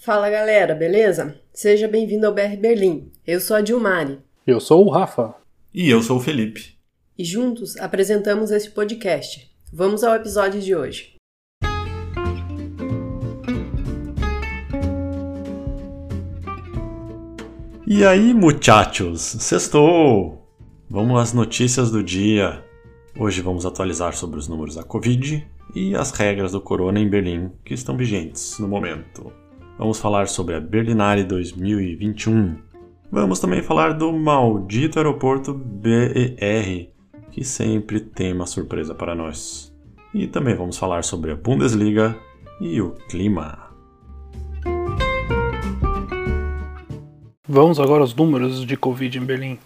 Fala galera, beleza? Seja bem-vindo ao BR Berlim. Eu sou a Dilmari. Eu sou o Rafa. E eu sou o Felipe. E juntos apresentamos este podcast. Vamos ao episódio de hoje. E aí, muchachos? Sextou! Vamos às notícias do dia. Hoje vamos atualizar sobre os números da Covid e as regras do corona em Berlim que estão vigentes no momento. Vamos falar sobre a Berlinale 2021. Vamos também falar do maldito aeroporto BER, que sempre tem uma surpresa para nós. E também vamos falar sobre a Bundesliga e o clima. Vamos agora aos números de Covid em Berlim.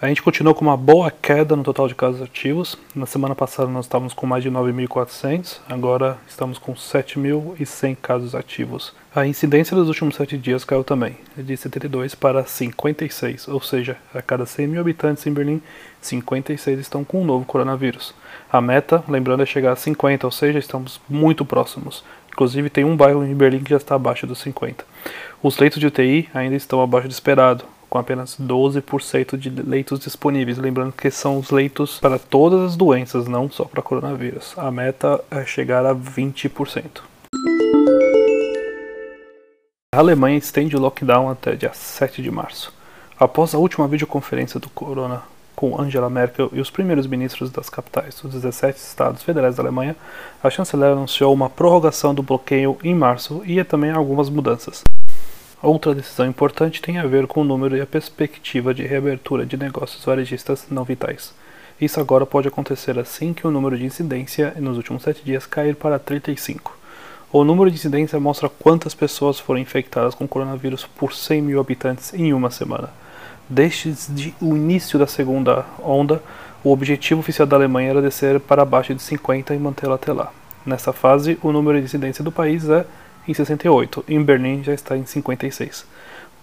A gente continuou com uma boa queda no total de casos ativos. Na semana passada nós estávamos com mais de 9.400, agora estamos com 7.100 casos ativos. A incidência dos últimos 7 dias caiu também, de 72 para 56, ou seja, a cada 100 mil habitantes em Berlim, 56 estão com o um novo coronavírus. A meta, lembrando, é chegar a 50, ou seja, estamos muito próximos. Inclusive, tem um bairro em Berlim que já está abaixo dos 50. Os leitos de UTI ainda estão abaixo do esperado, com apenas 12% de leitos disponíveis. Lembrando que são os leitos para todas as doenças, não só para coronavírus. A meta é chegar a 20%. A Alemanha estende o lockdown até dia 7 de março. Após a última videoconferência do Corona com Angela Merkel e os primeiros ministros das capitais dos 17 estados federais da Alemanha, a chanceler anunciou uma prorrogação do bloqueio em março e também algumas mudanças. Outra decisão importante tem a ver com o número e a perspectiva de reabertura de negócios varejistas não vitais. Isso agora pode acontecer assim que o número de incidência nos últimos sete dias cair para 35. O número de incidência mostra quantas pessoas foram infectadas com coronavírus por 100 mil habitantes em uma semana. Desde o início da segunda onda, o objetivo oficial da Alemanha era descer para abaixo de 50 e mantê-la até lá. Nessa fase, o número de incidência do país é em 68, em Berlim já está em 56.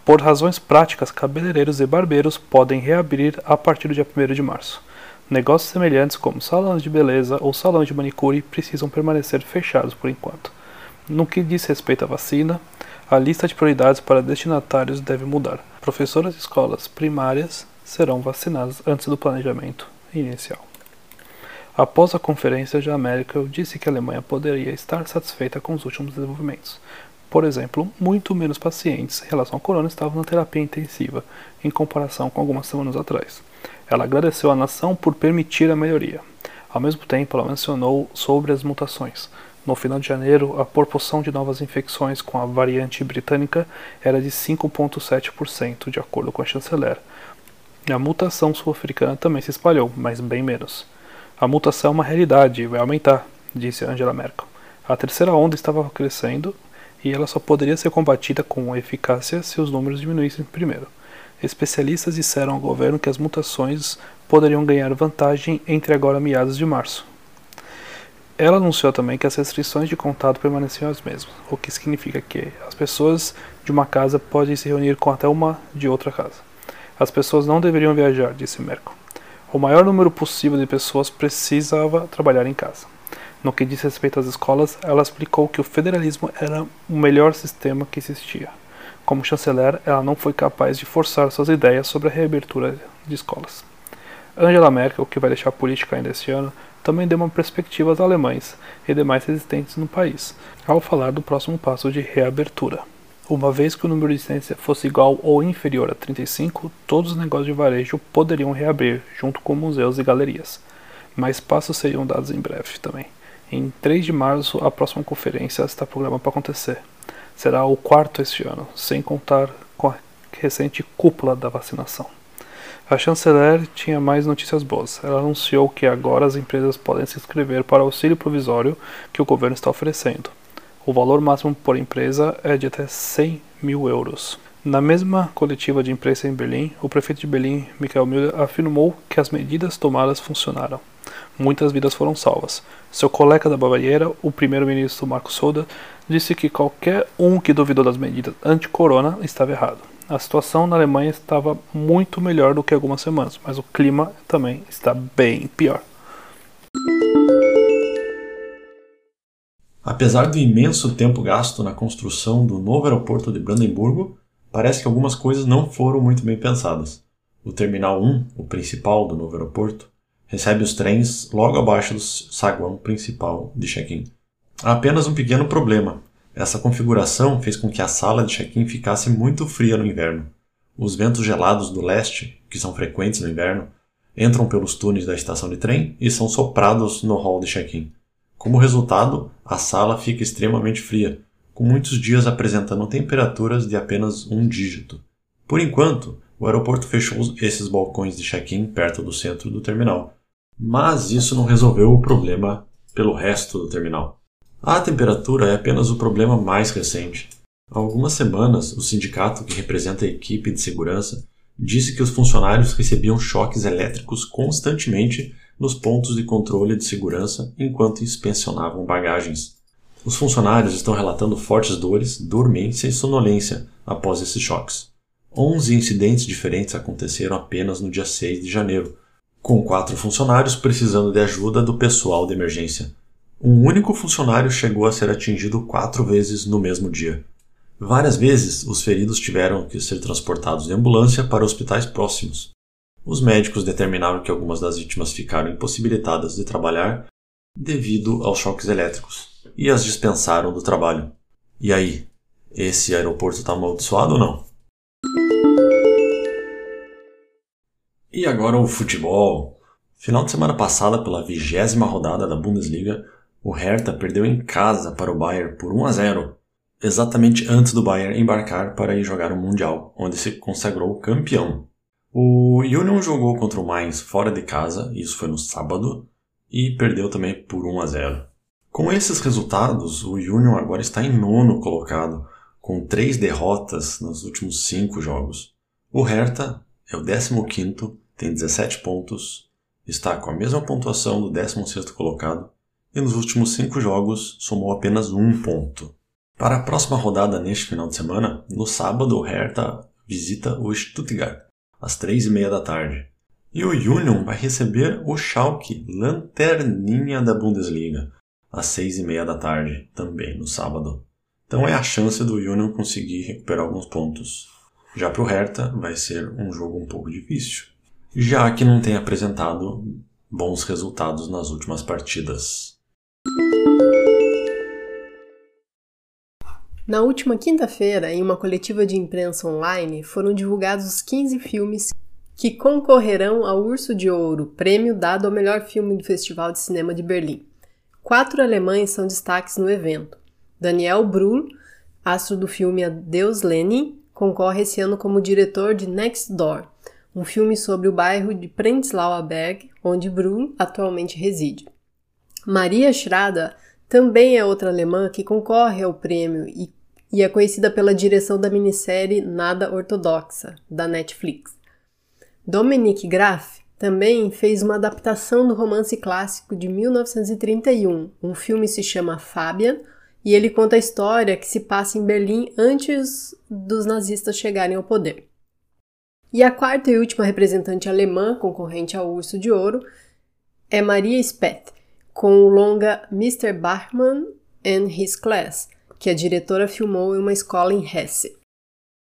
Por razões práticas, cabeleireiros e barbeiros podem reabrir a partir do dia 1 de março. Negócios semelhantes como salões de beleza ou salões de manicure precisam permanecer fechados por enquanto. No que diz respeito à vacina, a lista de prioridades para destinatários deve mudar. Professoras de escolas primárias serão vacinadas antes do planejamento inicial. Após a conferência, já Merkel disse que a Alemanha poderia estar satisfeita com os últimos desenvolvimentos. Por exemplo, muito menos pacientes em relação ao corona estavam na terapia intensiva, em comparação com algumas semanas atrás. Ela agradeceu à nação por permitir a melhoria. Ao mesmo tempo, ela mencionou sobre as mutações. No final de janeiro, a proporção de novas infecções com a variante britânica era de 5,7%, de acordo com a chanceler. A mutação sul-africana também se espalhou, mas bem menos. A mutação é uma realidade e vai aumentar, disse Angela Merkel. A terceira onda estava crescendo e ela só poderia ser combatida com eficácia se os números diminuíssem primeiro. Especialistas disseram ao governo que as mutações poderiam ganhar vantagem entre agora meados de março, ela anunciou também que as restrições de contato permaneciam as mesmas, o que significa que as pessoas de uma casa podem se reunir com até uma de outra casa. As pessoas não deveriam viajar, disse Merkel. O maior número possível de pessoas precisava trabalhar em casa. No que diz respeito às escolas, ela explicou que o federalismo era o melhor sistema que existia. Como chanceler, ela não foi capaz de forçar suas ideias sobre a reabertura de escolas. Angela Merkel, que vai deixar a política ainda este ano, também deu uma perspectiva aos alemães e demais residentes no país, ao falar do próximo passo de reabertura. Uma vez que o número de incidência fosse igual ou inferior a 35, todos os negócios de varejo poderiam reabrir, junto com museus e galerias. Mais passos seriam dados em breve também. Em 3 de março, a próxima conferência está programada para acontecer. Será o quarto este ano, sem contar com a recente cúpula da vacinação. A chanceler tinha mais notícias boas. Ela anunciou que agora as empresas podem se inscrever para o auxílio provisório que o governo está oferecendo. O valor máximo por empresa é de até 100 mil euros. Na mesma coletiva de imprensa em Berlim, o prefeito de Berlim, Michael Müller, afirmou que as medidas tomadas funcionaram. Muitas vidas foram salvas. Seu colega da Baviera, o primeiro-ministro Marco Soda, disse que qualquer um que duvidou das medidas anti-corona estava errado. A situação na Alemanha estava muito melhor do que algumas semanas, mas o clima também está bem pior. Apesar do imenso tempo gasto na construção do novo aeroporto de Brandemburgo, parece que algumas coisas não foram muito bem pensadas. O Terminal 1, o principal do novo aeroporto, recebe os trens logo abaixo do saguão principal de check-in. Há apenas um pequeno problema. Essa configuração fez com que a sala de check-in ficasse muito fria no inverno. Os ventos gelados do leste, que são frequentes no inverno, entram pelos túneis da estação de trem e são soprados no hall de check-in. Como resultado, a sala fica extremamente fria, com muitos dias apresentando temperaturas de apenas um dígito. Por enquanto, o aeroporto fechou esses balcões de check-in perto do centro do terminal, mas isso não resolveu o problema pelo resto do terminal. A temperatura é apenas o problema mais recente. Há algumas semanas, o sindicato que representa a equipe de segurança disse que os funcionários recebiam choques elétricos constantemente nos pontos de controle de segurança enquanto inspecionavam bagagens. Os funcionários estão relatando fortes dores, dormência e sonolência após esses choques. 11 incidentes diferentes aconteceram apenas no dia 6 de janeiro, com quatro funcionários precisando de ajuda do pessoal de emergência. Um único funcionário chegou a ser atingido quatro vezes no mesmo dia. Várias vezes, os feridos tiveram que ser transportados de ambulância para hospitais próximos. Os médicos determinaram que algumas das vítimas ficaram impossibilitadas de trabalhar devido aos choques elétricos e as dispensaram do trabalho. E aí, esse aeroporto está amaldiçoado ou não? E agora o futebol. Final de semana passada, pela vigésima rodada da Bundesliga, o Hertha perdeu em casa para o Bayern por 1 a 0, exatamente antes do Bayern embarcar para ir jogar o Mundial, onde se consagrou campeão. O Union jogou contra o Mainz fora de casa, isso foi no sábado, e perdeu também por 1 a 0. Com esses resultados, o Union agora está em nono colocado, com três derrotas nos últimos cinco jogos. O Hertha é o 15º tem 17 pontos, está com a mesma pontuação do 16º colocado e nos últimos 5 jogos somou apenas um ponto. Para a próxima rodada neste final de semana, no sábado o Hertha visita o Stuttgart às 3 e meia da tarde. E o Union vai receber o Schalke, lanterninha da Bundesliga, às 6 e meia da tarde, também no sábado. Então é a chance do Union conseguir recuperar alguns pontos. Já para o Hertha vai ser um jogo um pouco difícil já que não tem apresentado bons resultados nas últimas partidas. Na última quinta-feira, em uma coletiva de imprensa online, foram divulgados os 15 filmes que concorrerão ao Urso de Ouro, prêmio dado ao melhor filme do Festival de Cinema de Berlim. Quatro alemães são destaques no evento. Daniel Brühl, astro do filme Adeus Lenin, concorre esse ano como diretor de Next Door, um filme sobre o bairro de Prenzlauer Berg, onde Brühl atualmente reside. Maria Schrader também é outra alemã que concorre ao prêmio e, e é conhecida pela direção da minissérie Nada Ortodoxa, da Netflix. Dominique Graf também fez uma adaptação do romance clássico de 1931. Um filme se chama Fabian e ele conta a história que se passa em Berlim antes dos nazistas chegarem ao poder. E a quarta e última representante alemã concorrente ao Urso de Ouro é Maria Speth, com o longa Mr. Bachmann and His Class, que a diretora filmou em uma escola em Hesse.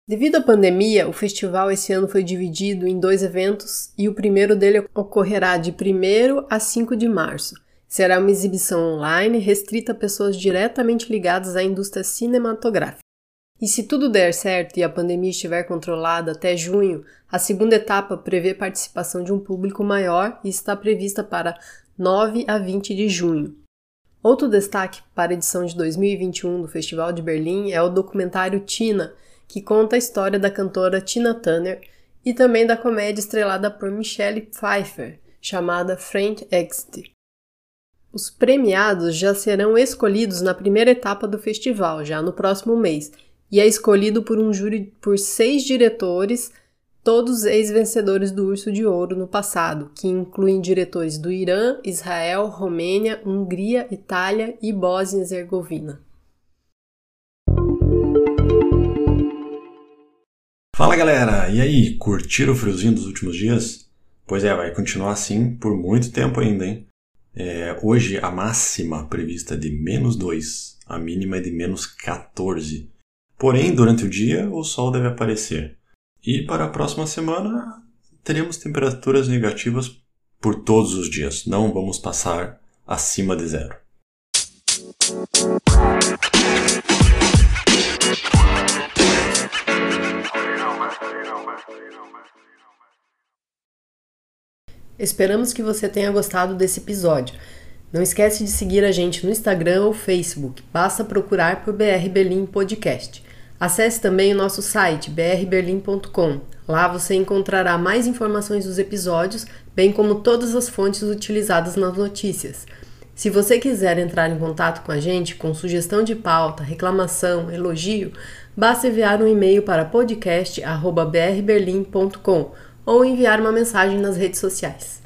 Devido à pandemia, o festival esse ano foi dividido em dois eventos e o primeiro dele ocorrerá de 1 a 5 de março. Será uma exibição online restrita a pessoas diretamente ligadas à indústria cinematográfica. E se tudo der certo e a pandemia estiver controlada até junho, a segunda etapa prevê participação de um público maior e está prevista para 9 a 20 de junho. Outro destaque para a edição de 2021 do Festival de Berlim é o documentário Tina, que conta a história da cantora Tina Turner e também da comédia estrelada por Michelle Pfeiffer, chamada French Exit. Os premiados já serão escolhidos na primeira etapa do festival, já no próximo mês, e é escolhido por um júri por seis diretores, todos ex-vencedores do Urso de Ouro no passado, que incluem diretores do Irã, Israel, Romênia, Hungria, Itália e Bósnia-Herzegovina. Fala galera, e aí, curtiram o friozinho dos últimos dias? Pois é, vai continuar assim por muito tempo ainda, hein? É, hoje a máxima prevista é de menos 2, a mínima é de menos 14. Porém, durante o dia o sol deve aparecer. E para a próxima semana teremos temperaturas negativas por todos os dias. Não vamos passar acima de zero. Esperamos que você tenha gostado desse episódio. Não esquece de seguir a gente no Instagram ou Facebook. Basta procurar por BR Berlim Podcast. Acesse também o nosso site brberlim.com. Lá você encontrará mais informações dos episódios, bem como todas as fontes utilizadas nas notícias. Se você quiser entrar em contato com a gente com sugestão de pauta, reclamação, elogio, basta enviar um e-mail para podcast@brberlim.com ou enviar uma mensagem nas redes sociais.